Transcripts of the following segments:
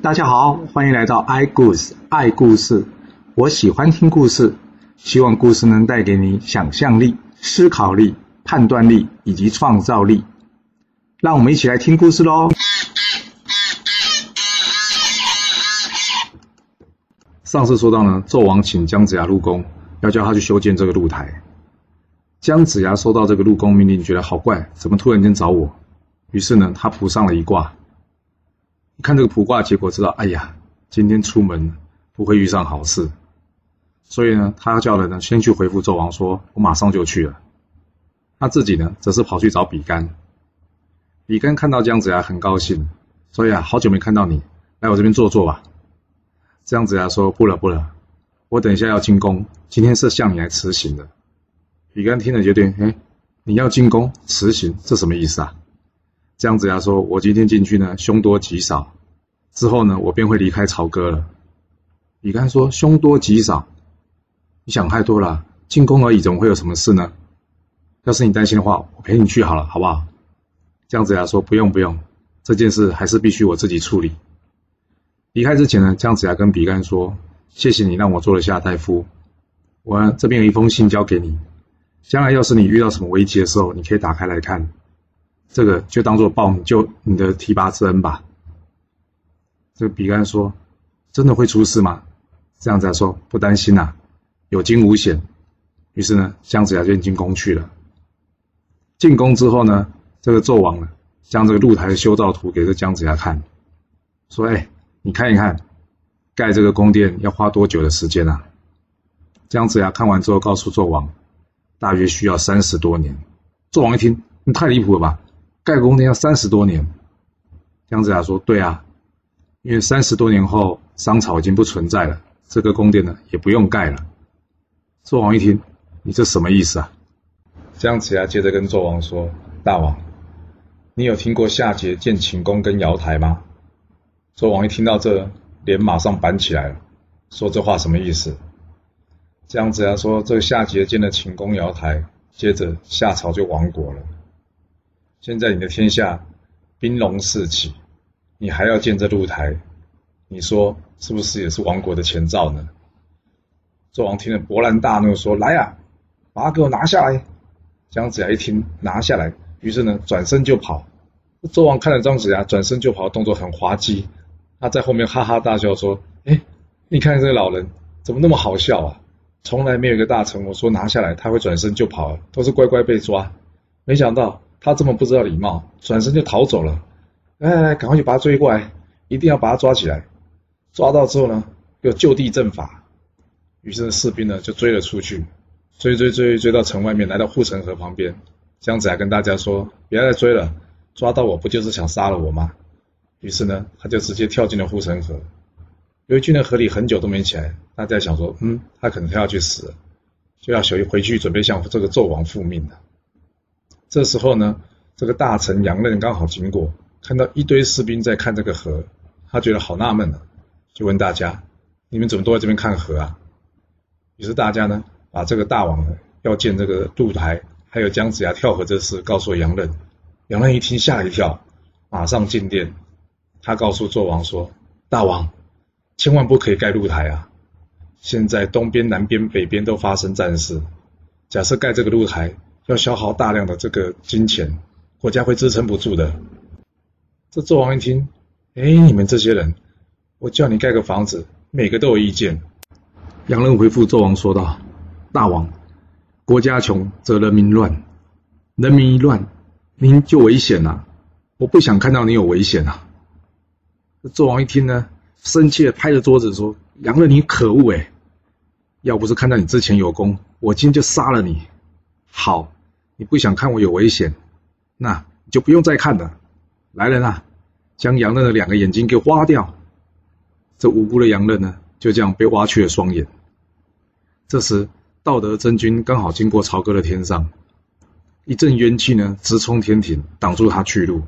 大家好，欢迎来到 i 故事爱故事。我喜欢听故事，希望故事能带给你想象力、思考力、判断力以及创造力。让我们一起来听故事喽。上次说到呢，纣王请姜子牙入宫，要叫他去修建这个露台。姜子牙收到这个入宫命令，觉得好怪，怎么突然间找我？于是呢，他卜上了一卦。看这个卜卦结果，知道，哎呀，今天出门不会遇上好事。所以呢，他叫人呢先去回复纣王，说我马上就去了。他自己呢，则是跑去找比干。比干看到姜子牙很高兴，所以啊，好久没看到你，来我这边坐坐吧。姜子牙说不了不了，我等一下要进宫，今天是向你来辞行的。比干听了有点，哎，你要进宫辞行，这什么意思啊？姜子牙说，我今天进去呢，凶多吉少，之后呢，我便会离开朝歌了。比干说，凶多吉少。你想太多了，进宫而已，怎么会有什么事呢？要是你担心的话，我陪你去好了，好不好？姜子牙说：“不用不用，这件事还是必须我自己处理。”离开之前呢，姜子牙跟比干说：“谢谢你让我做了下大夫，我这边有一封信交给你，将来要是你遇到什么危机的时候，你可以打开来看，这个就当做报你救你的提拔之恩吧。”这个比干说：“真的会出事吗？”这样子说：“不担心呐。”有惊无险，于是呢，姜子牙就进宫去了。进宫之后呢，这个纣王呢，将这个露台的修造图给这姜子牙看，说：“哎，你看一看，盖这个宫殿要花多久的时间啊？”姜子牙看完之后，告诉纣王，大约需要三十多年。纣王一听，你太离谱了吧？盖宫殿要三十多年？姜子牙说：“对啊，因为三十多年后，商朝已经不存在了，这个宫殿呢，也不用盖了。”纣王一听，你这什么意思啊？姜子牙接着跟纣王说：“大王，你有听过夏桀建寝宫跟瑶台吗？”纣王一听到这，脸马上板起来了，说：“这话什么意思？”姜子牙说：“这个夏桀建了寝宫瑶台，接着夏朝就亡国了。现在你的天下兵戎四起，你还要建这露台，你说是不是也是亡国的前兆呢？”纣王听了勃然大怒，说：“来呀，把他给我拿下来！”姜子牙一听，拿下来，于是呢，转身就跑。纣王看了姜子牙转身就跑的，动作很滑稽。他在后面哈哈大笑，说：“哎，你看这个老人怎么那么好笑啊？从来没有一个大臣我说拿下来他会转身就跑，都是乖乖被抓。没想到他这么不知道礼貌，转身就逃走了。来来来，赶快去把他追过来，一定要把他抓起来。抓到之后呢，又就地正法。”于是士兵呢就追了出去，追追追追到城外面，来到护城河旁边。姜子牙跟大家说：“别再追了，抓到我不就是想杀了我吗？”于是呢，他就直接跳进了护城河。由于进了河里很久都没起来，大家想说：“嗯，他可能跳下去死了，就要小鱼回去准备向这个纣王复命了。”这时候呢，这个大臣杨任刚好经过，看到一堆士兵在看这个河，他觉得好纳闷啊，就问大家：“你们怎么都在这边看河啊？”于是大家呢，把这个大王呢要建这个渡台，还有姜子牙跳河这事告诉杨任。杨任一听吓一跳，马上进殿。他告诉纣王说：“大王，千万不可以盖露台啊！现在东边、南边、北边都发生战事，假设盖这个露台，要消耗大量的这个金钱，国家会支撑不住的。”这纣王一听，哎，你们这些人，我叫你盖个房子，每个都有意见。杨任回复纣王说道：“大王，国家穷则人民乱，人民一乱，您就危险了。我不想看到你有危险啊！”纣王一听呢，生气的拍着桌子说：“杨任，你可恶哎！要不是看到你之前有功，我今天就杀了你。好，你不想看我有危险，那你就不用再看了。来人啊，将杨任的两个眼睛给挖掉！这无辜的杨任呢，就这样被挖去了双眼。”这时，道德真君刚好经过朝歌的天上，一阵冤气呢直冲天庭，挡住他去路。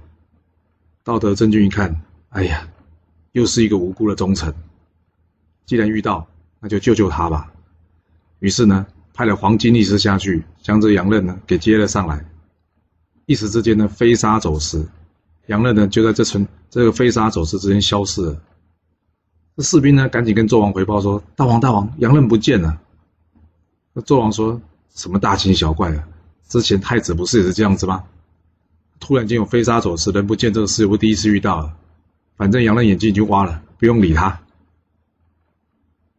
道德真君一看，哎呀，又是一个无辜的忠臣，既然遇到，那就救救他吧。于是呢，派了黄金力士下去，将这杨任呢给接了上来。一时之间呢，飞沙走石，杨任呢就在这村这个飞沙走石之间消失了。这士兵呢，赶紧跟纣王回报说：“大王，大王，杨任不见了。”那纣王说什么大惊小怪的？之前太子不是也是这样子吗？突然间有飞沙走石，人不见这个事，我第一次遇到了。反正杨任眼睛已经花了，不用理他。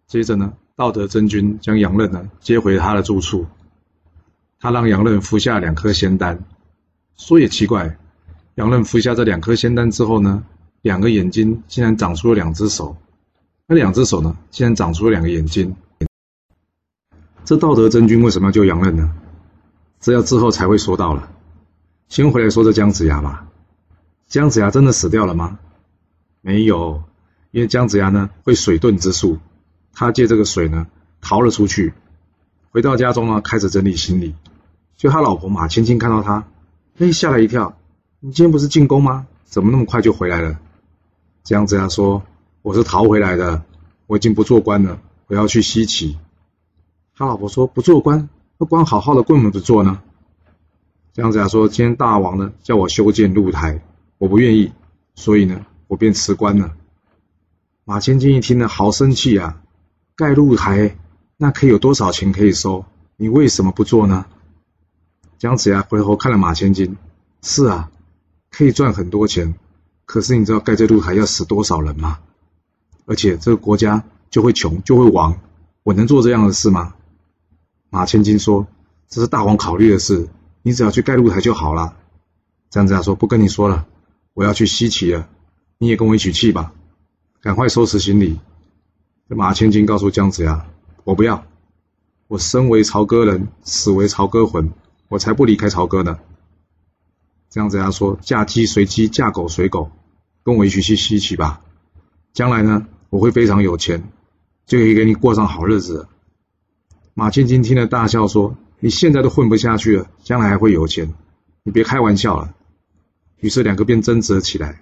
接着呢，道德真君将杨任呢接回他的住处，他让杨任服下两颗仙丹。说也奇怪，杨任服下这两颗仙丹之后呢，两个眼睛竟然长出了两只手，那两只手呢，竟然长出了两个眼睛。这道德真君为什么要救杨任呢？这要之后才会说到了。先回来说这姜子牙吧。姜子牙真的死掉了吗？没有，因为姜子牙呢会水遁之术，他借这个水呢逃了出去。回到家中呢，开始整理行李。就他老婆马千金看到他，哎，吓了一跳。你今天不是进宫吗？怎么那么快就回来了？姜子牙说：“我是逃回来的，我已经不做官了，我要去西岐。”他老婆说：“不做官，那官好好的，为什么不做呢？”姜子牙说：“今天大王呢叫我修建露台，我不愿意，所以呢我便辞官了。”马千金一听呢，好生气啊！盖露台那可以有多少钱可以收？你为什么不做呢？姜子牙回头看了马千金：“是啊，可以赚很多钱，可是你知道盖这露台要死多少人吗？而且这个国家就会穷，就会亡，我能做这样的事吗？”马千金说：“这是大王考虑的事，你只要去盖露台就好了。”姜子牙说：“不跟你说了，我要去西岐了，你也跟我一起去吧，赶快收拾行李。”马千金告诉姜子牙：“我不要，我生为朝歌人，死为朝歌魂，我才不离开朝歌呢。”姜子牙说：“嫁鸡随鸡，嫁狗随狗，跟我一起去西岐吧。将来呢，我会非常有钱，就可以给你过上好日子。”马千金听了大笑说：“你现在都混不下去了，将来还会有钱？你别开玩笑了。”于是两个便争执了起来。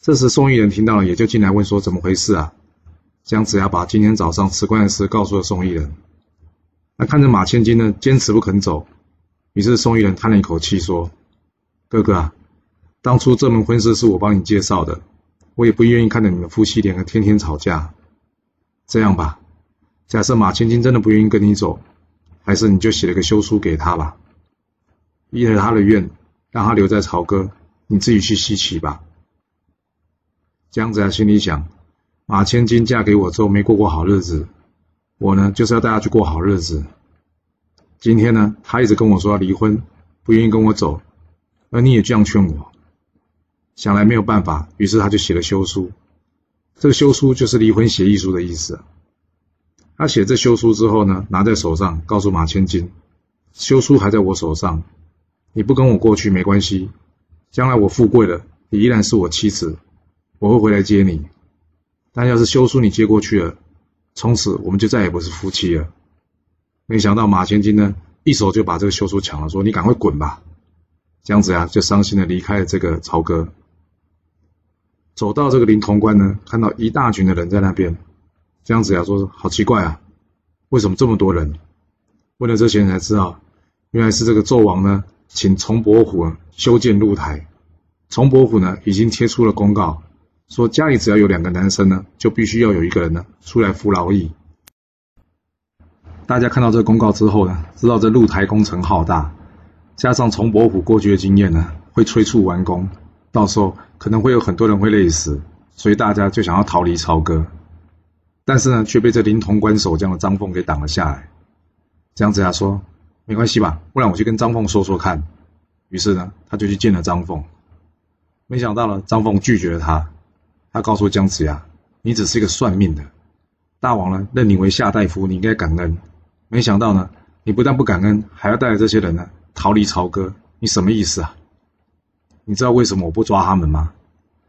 这时宋义人听到了，也就进来问说：“怎么回事啊？”姜子牙把今天早上辞官的事告诉了宋义人。那看着马千金呢，坚持不肯走，于是宋义人叹了一口气说：“哥哥啊，当初这门婚事是我帮你介绍的，我也不愿意看着你们夫妻两个天天吵架。这样吧。”假设马千金真的不愿意跟你走，还是你就写了个休书给他吧，依着他的愿，让他留在朝歌，你自己去西岐吧。姜子牙心里想：马千金嫁给我之后没过过好日子，我呢就是要带她去过好日子。今天呢，他一直跟我说要离婚，不愿意跟我走，而你也这样劝我，想来没有办法，于是他就写了休书。这个休书就是离婚协议书的意思。他写这休书之后呢，拿在手上，告诉马千金：“休书还在我手上，你不跟我过去没关系，将来我富贵了，你依然是我妻子，我会回来接你。但要是休书你接过去了，从此我们就再也不是夫妻了。”没想到马千金呢，一手就把这个休书抢了，说：“你赶快滚吧！”姜子牙就伤心的离开了这个朝歌，走到这个临潼关呢，看到一大群的人在那边。姜子牙说：“好奇怪啊，为什么这么多人？问了这些人才知道，原来是这个纣王呢，请崇伯虎修建露台。崇伯虎呢，已经贴出了公告，说家里只要有两个男生呢，就必须要有一个人呢出来服劳役。大家看到这个公告之后呢，知道这露台工程浩大，加上崇伯虎过去的经验呢，会催促完工，到时候可能会有很多人会累死，所以大家就想要逃离朝歌。”但是呢，却被这灵潼关守将的张凤给挡了下来。姜子牙说：“没关系吧，不然我去跟张凤说说看。”于是呢，他就去见了张凤。没想到呢，张凤拒绝了他。他告诉姜子牙：“你只是一个算命的，大王呢认你为夏大夫，你应该感恩。没想到呢，你不但不感恩，还要带着这些人呢逃离朝歌，你什么意思啊？你知道为什么我不抓他们吗？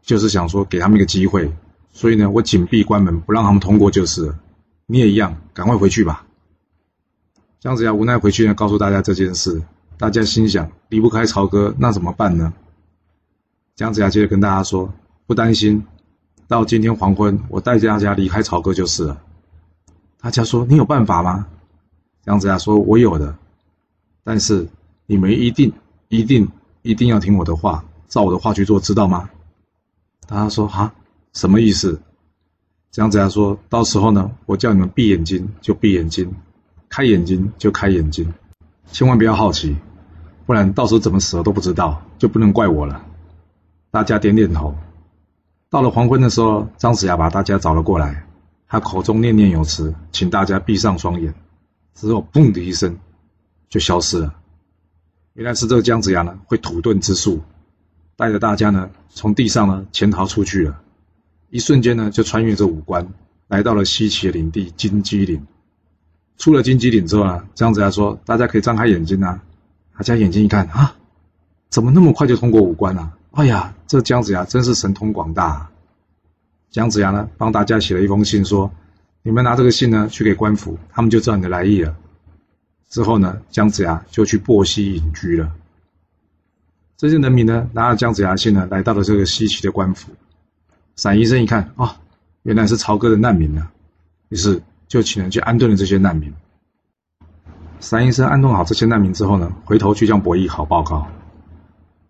就是想说给他们一个机会。”所以呢，我紧闭关门，不让他们通过就是了。你也一样，赶快回去吧。姜子牙无奈回去呢，告诉大家这件事。大家心想，离不开朝歌，那怎么办呢？姜子牙接着跟大家说：“不担心，到今天黄昏，我带着大家离开朝歌就是了。”大家说：“你有办法吗？”姜子牙说：“我有的，但是你们一定、一定、一定要听我的话，照我的话去做，知道吗？”大家说：“哈。”什么意思？姜子牙说：“到时候呢，我叫你们闭眼睛就闭眼睛，开眼睛就开眼睛，千万不要好奇，不然到时候怎么死都不知道，就不能怪我了。”大家点点头。到了黄昏的时候，姜子牙把大家找了过来，他口中念念有词，请大家闭上双眼，之后砰的一声就消失了。原来是这个姜子牙呢会土遁之术，带着大家呢从地上呢潜逃出去了。一瞬间呢，就穿越这五关，来到了西岐的领地金鸡岭。出了金鸡岭之后呢，姜子牙说：“大家可以张开眼睛啊！”大家眼睛一看啊，怎么那么快就通过五关了？哎呀，这姜子牙真是神通广大。姜子牙呢，帮大家写了一封信，说：“你们拿这个信呢去给官府，他们就知道你的来意了。”之后呢，姜子牙就去薄西隐居了。这些人民呢，拿着姜子牙信呢，来到了这个西岐的官府。散医生一看啊，原来是朝歌的难民呢，于是就请人去安顿了这些难民。散医生安顿好这些难民之后呢，回头去向伯邑考报告。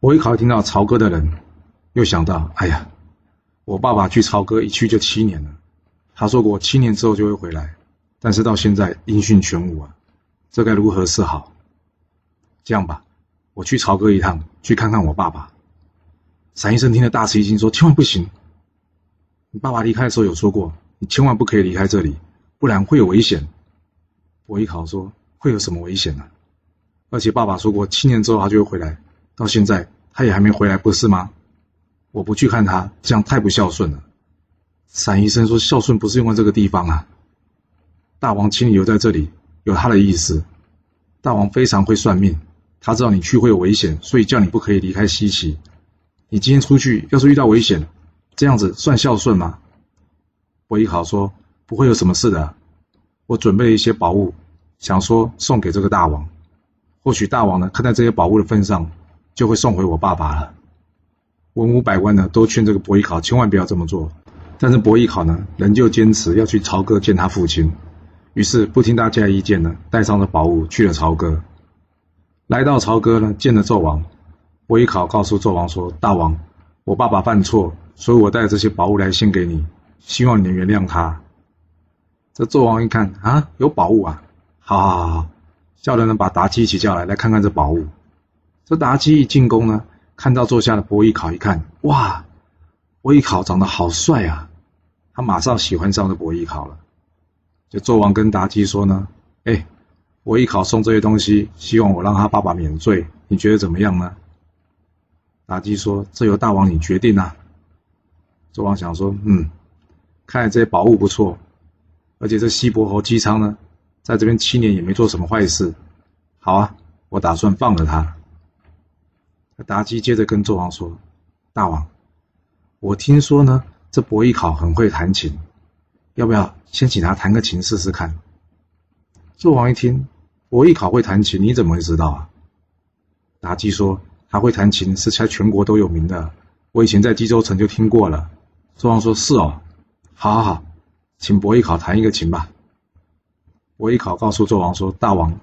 我一考听到朝歌的人，又想到，哎呀，我爸爸去朝歌一去就七年了，他说过七年之后就会回来，但是到现在音讯全无啊，这该如何是好？这样吧，我去朝歌一趟，去看看我爸爸。散医生听了大吃一惊，说：千万不行。你爸爸离开的时候有说过，你千万不可以离开这里，不然会有危险。我一考说：“会有什么危险呢？而且爸爸说过，七年之后他就会回来，到现在他也还没回来，不是吗？我不去看他，这样太不孝顺了。”伞医生说：“孝顺不是用在这个地方啊。大王请你留在这里，有他的意思。大王非常会算命，他知道你去会有危险，所以叫你不可以离开西岐。你今天出去，要是遇到危险。”这样子算孝顺吗？伯邑考说：“不会有什么事的。我准备了一些宝物，想说送给这个大王。或许大王呢，看在这些宝物的份上，就会送回我爸爸了。”文武百官呢，都劝这个伯邑考千万不要这么做。但是伯邑考呢，仍旧坚持要去朝歌见他父亲。于是不听大家的意见呢，带上了宝物去了朝歌。来到朝歌呢，见了纣王。伯邑考告诉纣王说：“大王，我爸爸犯错。”所以我带这些宝物来献给你，希望你能原谅他。这纣王一看啊，有宝物啊，好好好好，叫人呢把妲己一起叫来，来看看这宝物。这妲己一进宫呢，看到坐下的伯邑考，一看哇，伯邑考长得好帅啊，他马上喜欢上了伯邑考了。就纣王跟妲己说呢，哎，伯邑考送这些东西，希望我让他爸爸免罪，你觉得怎么样呢？妲己说，这由大王你决定啊。纣王想说：“嗯，看来这些宝物不错，而且这西伯侯姬昌呢，在这边七年也没做什么坏事。好啊，我打算放了他。”妲己接着跟纣王说：“大王，我听说呢，这伯邑考很会弹琴，要不要先请他弹个琴试试看？”纣王一听，伯邑考会弹琴，你怎么会知道啊？妲己说：“他会弹琴是在全国都有名的，我以前在冀州城就听过了。”纣王说：“是哦，好，好，好，请伯邑考弹一个琴吧。”伯邑考告诉纣王说：“大王，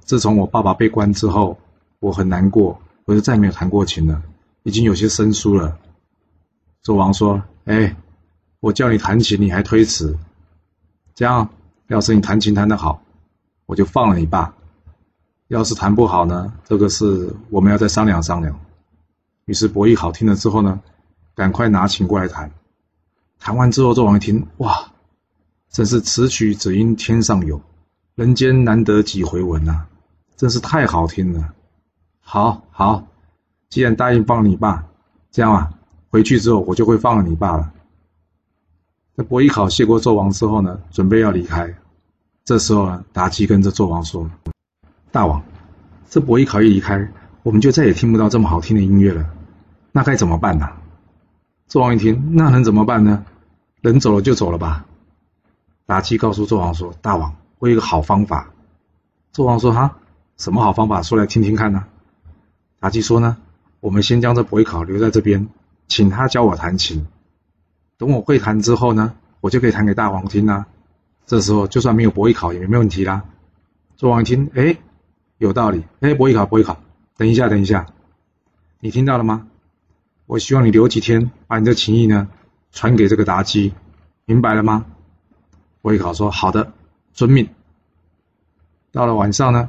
自从我爸爸被关之后，我很难过，我就再没有弹过琴了，已经有些生疏了。”纣王说：“哎，我叫你弹琴，你还推辞？这样，要是你弹琴弹得好，我就放了你爸；要是弹不好呢，这个事我们要再商量商量。”于是伯邑好听了之后呢，赶快拿琴过来弹。弹完之后，纣王一听，哇，真是此曲只应天上有，人间难得几回闻呐，真是太好听了。好，好，既然答应放你爸，这样啊，回去之后我就会放了你爸了。在伯邑考谢过纣王之后呢，准备要离开，这时候呢，妲己跟着纣王说：“大王，这伯邑考一离开，我们就再也听不到这么好听的音乐了，那该怎么办呢？”纣王一听，那能怎么办呢？人走了就走了吧。妲己告诉纣王说：“大王，我有一个好方法。”纣王说：“哈，什么好方法？说来听听看呢？”妲己说：“呢，我们先将这伯邑考留在这边，请他教我弹琴。等我会弹之后呢，我就可以弹给大王听啦。这时候就算没有伯邑考也没问题啦。”纣王一听，哎，有道理。哎，伯邑考，伯邑考，等一下，等一下，你听到了吗？我希望你留几天，把你的情谊呢传给这个妲己，明白了吗？”伯邑考说：“好的，遵命。”到了晚上呢，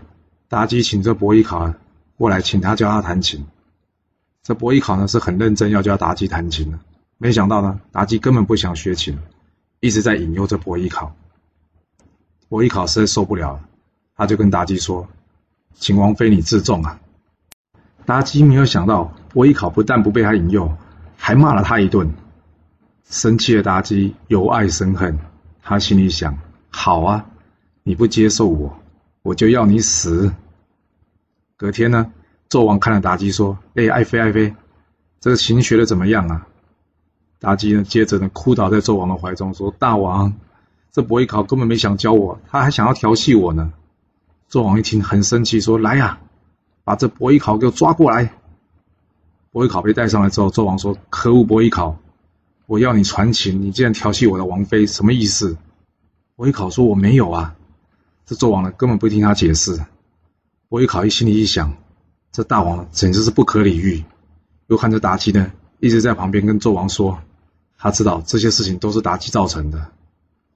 妲己请这伯邑考过来，请他教他弹琴。这伯邑考呢是很认真要教妲己弹琴的，没想到呢，妲己根本不想学琴，一直在引诱着伯邑考。伯邑考实在受不了了，他就跟妲己说：“请王妃你自重啊。”妲己没有想到，伯邑考不但不被他引诱，还骂了他一顿。生气的妲己由爱生恨，他心里想：好啊，你不接受我，我就要你死。隔天呢，纣王看了妲己说：“哎，爱妃爱妃，这个琴学的怎么样啊？”妲己呢，接着呢，哭倒在纣王的怀中说：“大王，这伯邑考根本没想教我，他还想要调戏我呢。”纣王一听很生气，说：“来呀！”把这伯邑考给我抓过来。伯邑考被带上来之后，纣王说：“可恶，伯邑考，我要你传情，你竟然调戏我的王妃，什么意思？”伯邑考说：“我没有啊。”这纣王呢，根本不听他解释。伯邑考一心里一想，这大王简直是不可理喻。又看着妲己呢，一直在旁边跟纣王说，他知道这些事情都是妲己造成的。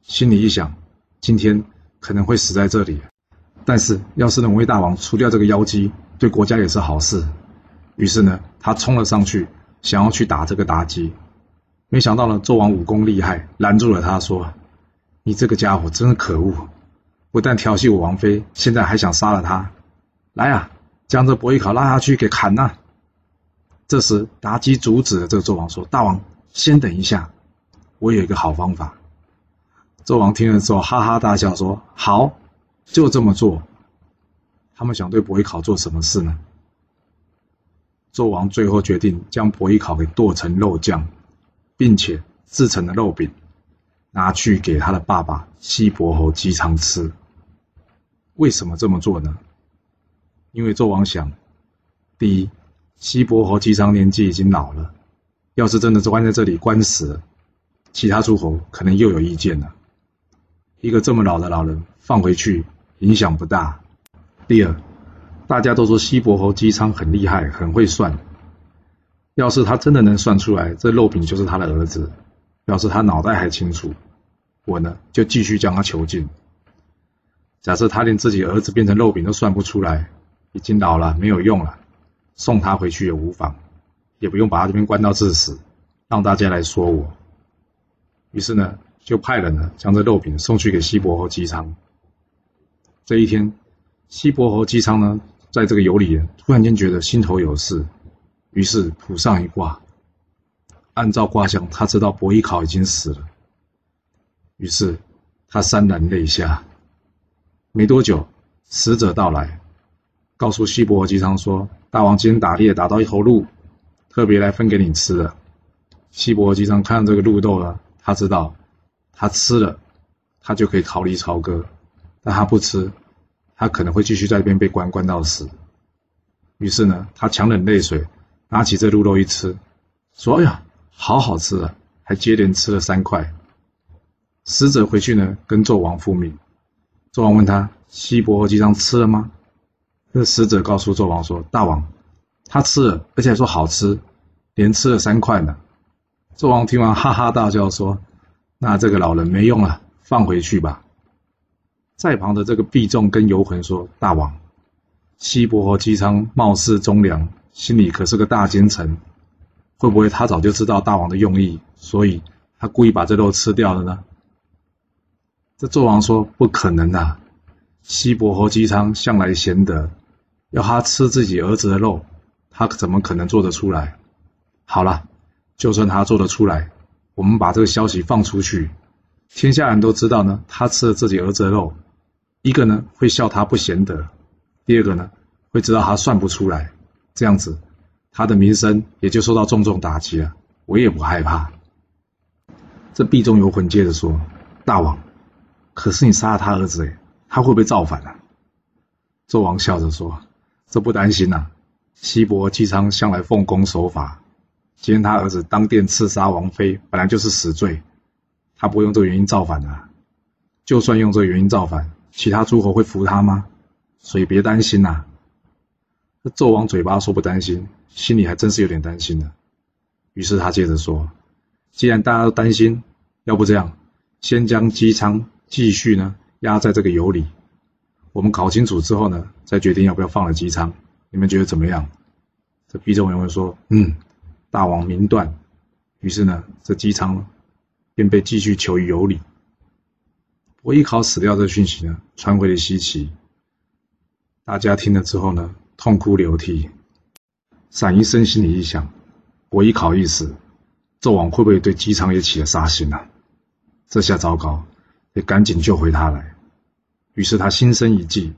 心里一想，今天可能会死在这里，但是要是能为大王除掉这个妖姬。对国家也是好事，于是呢，他冲了上去，想要去打这个妲己，没想到呢，纣王武功厉害，拦住了他，说：“你这个家伙真是可恶，不但调戏我王妃，现在还想杀了他。来啊，将这伯邑考拉下去给砍了。”这时，妲己阻止了这个纣王，说：“大王，先等一下，我有一个好方法。”纣王听了之后，哈哈大笑，说：“好，就这么做。”他们想对伯邑考做什么事呢？纣王最后决定将伯邑考给剁成肉酱，并且制成的肉饼拿去给他的爸爸西伯侯姬昌吃。为什么这么做呢？因为纣王想，第一，西伯侯姬昌年纪已经老了，要是真的是关在这里关死了，其他诸侯可能又有意见了。一个这么老的老人放回去，影响不大。第二，大家都说西伯侯姬昌很厉害，很会算。要是他真的能算出来，这肉饼就是他的儿子，表示他脑袋还清楚。我呢，就继续将他囚禁。假设他连自己儿子变成肉饼都算不出来，已经老了没有用了，送他回去也无妨，也不用把他这边关到致死，让大家来说我。于是呢，就派人呢将这肉饼送去给西伯侯姬昌。这一天。西伯侯姬昌呢，在这个游里，突然间觉得心头有事，于是卜上一卦。按照卦象，他知道伯邑考已经死了，于是他潸然泪下。没多久，使者到来，告诉西伯侯姬昌说：“大王今天打猎打到一头鹿，特别来分给你吃的。”西伯侯姬昌看到这个鹿肉了，他知道他吃了，他就可以逃离朝歌，但他不吃。他可能会继续在这边被关关到死，于是呢，他强忍泪水，拿起这鹿肉一吃，说：“哎呀，好好吃啊！”还接连吃了三块。使者回去呢，跟纣王复命。纣王问他：“西伯侯姬昌吃了吗？”这使者告诉纣王说：“大王，他吃了，而且还说好吃，连吃了三块呢。”纣王听完哈哈大笑说：“那这个老人没用了，放回去吧。”在旁的这个毕仲跟游魂说：“大王，西伯侯姬昌貌似忠良，心里可是个大奸臣，会不会他早就知道大王的用意，所以他故意把这肉吃掉了呢？”这纣王说：“不可能啊！西伯侯姬昌向来贤德，要他吃自己儿子的肉，他怎么可能做得出来？好了，就算他做得出来，我们把这个消息放出去，天下人都知道呢，他吃了自己儿子的肉。”一个呢会笑他不贤德，第二个呢会知道他算不出来，这样子他的名声也就受到重重打击了。我也不害怕。这壁中游魂接着说：“大王，可是你杀了他儿子，哎，他会不会造反啊？”纣王笑着说：“这不担心呐，西伯姬昌向来奉公守法，今天他儿子当殿刺杀王妃，本来就是死罪，他不用这个原因造反的。就算用这个原因造反。”其他诸侯会服他吗？所以别担心呐。这纣王嘴巴说不担心，心里还真是有点担心的。于是他接着说：“既然大家都担心，要不这样，先将姬昌继续呢压在这个油里。我们搞清楚之后呢，再决定要不要放了机舱。你们觉得怎么样？这毕仲元会说：“嗯，大王明断。”于是呢，这机舱便被继续囚于油里。伯邑考死掉这讯息呢，传回了西岐。大家听了之后呢，痛哭流涕。散宜生心里一想：伯邑考一死，纣王会不会对姬昌也起了杀心呢？这下糟糕，得赶紧救回他来。于是他心生一计，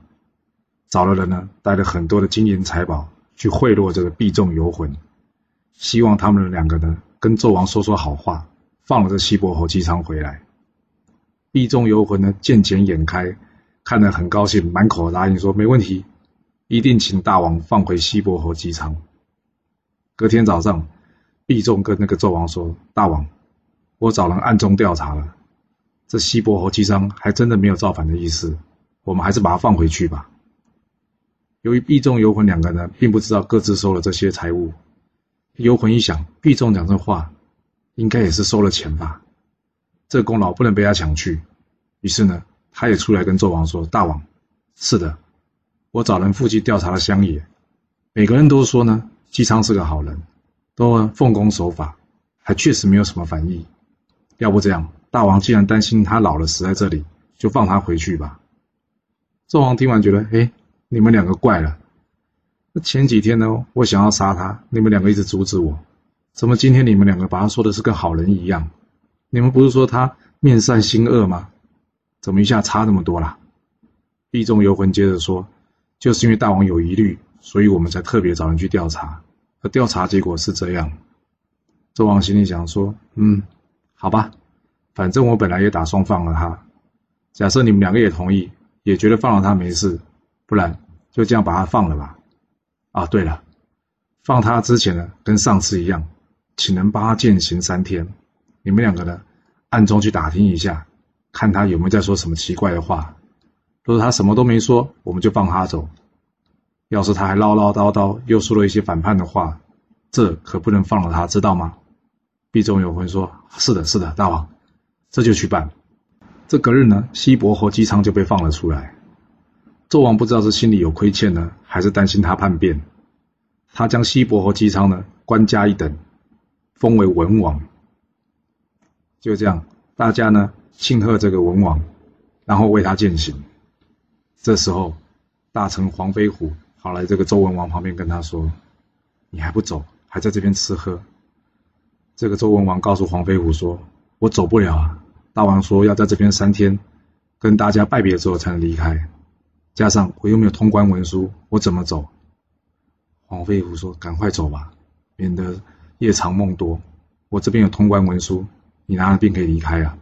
找了人呢，带了很多的金银财宝去贿赂这个毕仲游魂，希望他们两个呢，跟纣王说说好话，放了这西伯侯姬昌回来。毕仲游魂呢，见钱眼开，看得很高兴，满口答应说没问题，一定请大王放回西伯侯姬昌。隔天早上，毕仲跟那个纣王说：“大王，我找人暗中调查了。”这西伯侯姬昌还真的没有造反的意思，我们还是把他放回去吧。由于毕仲、游魂两个人并不知道各自收了这些财物，游魂一想，毕仲讲这话，应该也是收了钱吧，这功劳不能被他抢去。于是呢，他也出来跟纣王说：“大王，是的，我找人附近调查了乡野，每个人都说呢，姬昌是个好人，都奉公守法，还确实没有什么反意。要不这样？”大王既然担心他老了死在这里，就放他回去吧。纣王听完觉得，哎，你们两个怪了。那前几天呢，我想要杀他，你们两个一直阻止我，怎么今天你们两个把他说的是跟好人一样？你们不是说他面善心恶吗？怎么一下差那么多啦？毕仲游魂接着说，就是因为大王有疑虑，所以我们才特别找人去调查。而调查结果是这样。纣王心里想说，嗯，好吧。反正我本来也打算放了他，假设你们两个也同意，也觉得放了他没事，不然就这样把他放了吧。啊，对了，放他之前呢，跟上次一样，请人帮他践行三天。你们两个呢，暗中去打听一下，看他有没有在说什么奇怪的话。如果他什么都没说，我们就放他走；要是他还唠唠叨叨，又说了一些反叛的话，这可不能放了他，知道吗？毕仲有魂说：“是的，是的，大王。”这就去办。这隔日呢，西伯侯姬昌就被放了出来。纣王不知道是心里有亏欠呢，还是担心他叛变，他将西伯侯姬昌呢官加一等，封为文王。就这样，大家呢庆贺这个文王，然后为他践行。这时候，大臣黄飞虎跑来这个周文王旁边跟他说：“你还不走，还在这边吃喝？”这个周文王告诉黄飞虎说：“我走不了啊。”大王说要在这边三天，跟大家拜别之后才能离开，加上我又没有通关文书，我怎么走？黄飞虎说：“赶快走吧，免得夜长梦多。我这边有通关文书，你拿了便可以离开啊。”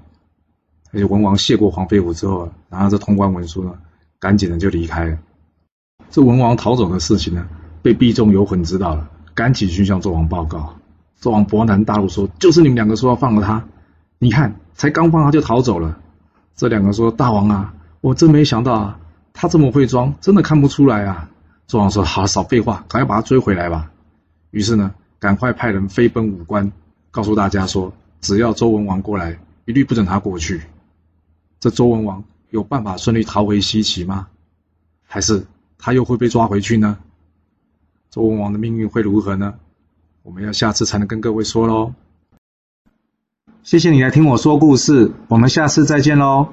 而且文王谢过黄飞虎之后，拿着这通关文书呢，赶紧的就离开了。这文王逃走的事情呢，被毕仲游魂知道了，赶紧去向纣王报告。纣王勃然大怒说：“就是你们两个说要放了他。”你看，才刚放他就逃走了。这两个说：“大王啊，我真没想到啊，他这么会装，真的看不出来啊。”纣王说：“好，少废话，赶快把他追回来吧。”于是呢，赶快派人飞奔武关，告诉大家说：“只要周文王过来，一律不准他过去。”这周文王有办法顺利逃回西岐吗？还是他又会被抓回去呢？周文王的命运会如何呢？我们要下次才能跟各位说喽。谢谢你来听我说故事，我们下次再见喽。